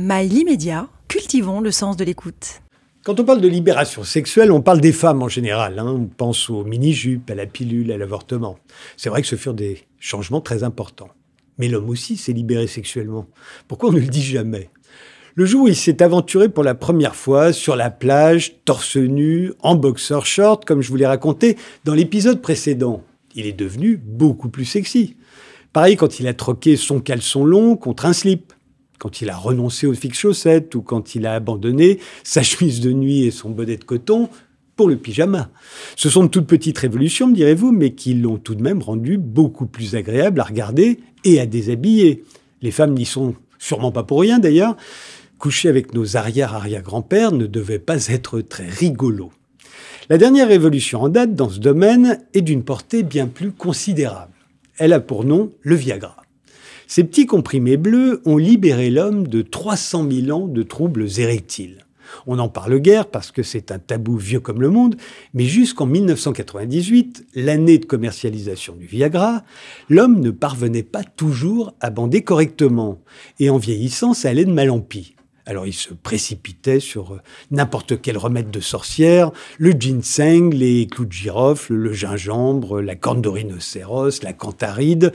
Mail immédiat, cultivons le sens de l'écoute. Quand on parle de libération sexuelle, on parle des femmes en général. Hein. On pense aux mini-jupes, à la pilule, à l'avortement. C'est vrai que ce furent des changements très importants. Mais l'homme aussi s'est libéré sexuellement. Pourquoi on ne le dit jamais? Le jour où il s'est aventuré pour la première fois sur la plage, torse nu, en boxer short, comme je vous l'ai raconté dans l'épisode précédent, il est devenu beaucoup plus sexy. Pareil quand il a troqué son caleçon long contre un slip, quand il a renoncé aux fixes chaussettes ou quand il a abandonné sa chemise de nuit et son bonnet de coton pour le pyjama. Ce sont de toutes petites révolutions, me direz-vous, mais qui l'ont tout de même rendu beaucoup plus agréable à regarder et à déshabiller. Les femmes n'y sont sûrement pas pour rien d'ailleurs. Coucher avec nos arrière-arrière-grands-pères ne devait pas être très rigolo. La dernière révolution en date dans ce domaine est d'une portée bien plus considérable. Elle a pour nom le Viagra. Ces petits comprimés bleus ont libéré l'homme de 300 000 ans de troubles érectiles. On n'en parle guère parce que c'est un tabou vieux comme le monde, mais jusqu'en 1998, l'année de commercialisation du Viagra, l'homme ne parvenait pas toujours à bander correctement, et en vieillissant, ça allait de mal en pis. Alors il se précipitait sur euh, n'importe quel remède de sorcière, le ginseng, les clous de girofle, le gingembre, la corne de rhinocéros, la cantharide.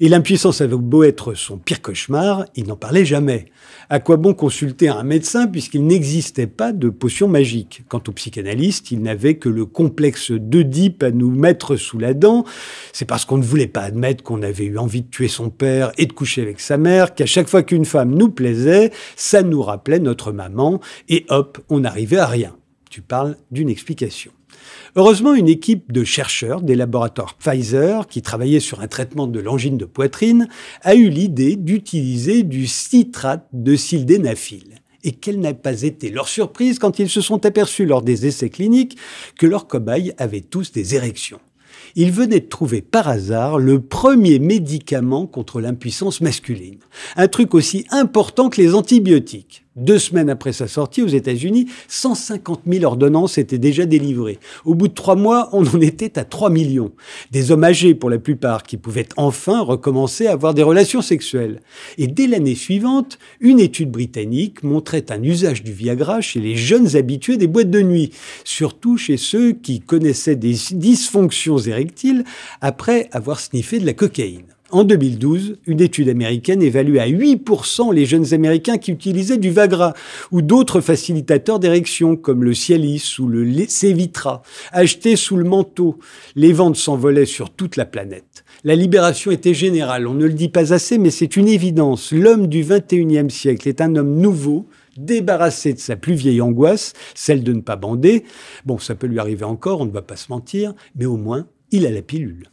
Et l'impuissance avait beau être son pire cauchemar, il n'en parlait jamais. À quoi bon consulter un médecin puisqu'il n'existait pas de potion magique? Quant au psychanalyste, il n'avait que le complexe d'Oedipe à nous mettre sous la dent. C'est parce qu'on ne voulait pas admettre qu'on avait eu envie de tuer son père et de coucher avec sa mère qu'à chaque fois qu'une femme nous plaisait, ça nous rappelait notre maman et hop, on n'arrivait à rien. Tu parles d'une explication. Heureusement, une équipe de chercheurs des laboratoires Pfizer, qui travaillait sur un traitement de l'angine de poitrine, a eu l'idée d'utiliser du citrate de sildenafil. Et quelle n'a pas été leur surprise quand ils se sont aperçus lors des essais cliniques que leurs cobayes avaient tous des érections. Ils venaient de trouver par hasard le premier médicament contre l'impuissance masculine. Un truc aussi important que les antibiotiques. Deux semaines après sa sortie aux États-Unis, 150 000 ordonnances étaient déjà délivrées. Au bout de trois mois, on en était à 3 millions. Des hommes âgés pour la plupart qui pouvaient enfin recommencer à avoir des relations sexuelles. Et dès l'année suivante, une étude britannique montrait un usage du Viagra chez les jeunes habitués des boîtes de nuit, surtout chez ceux qui connaissaient des dysfonctions érectiles après avoir sniffé de la cocaïne. En 2012, une étude américaine évalue à 8% les jeunes Américains qui utilisaient du Vagra ou d'autres facilitateurs d'érection comme le Cialis ou le Cevitra, achetés sous le manteau. Les ventes s'envolaient sur toute la planète. La libération était générale, on ne le dit pas assez, mais c'est une évidence. L'homme du 21e siècle est un homme nouveau, débarrassé de sa plus vieille angoisse, celle de ne pas bander. Bon, ça peut lui arriver encore, on ne va pas se mentir, mais au moins, il a la pilule.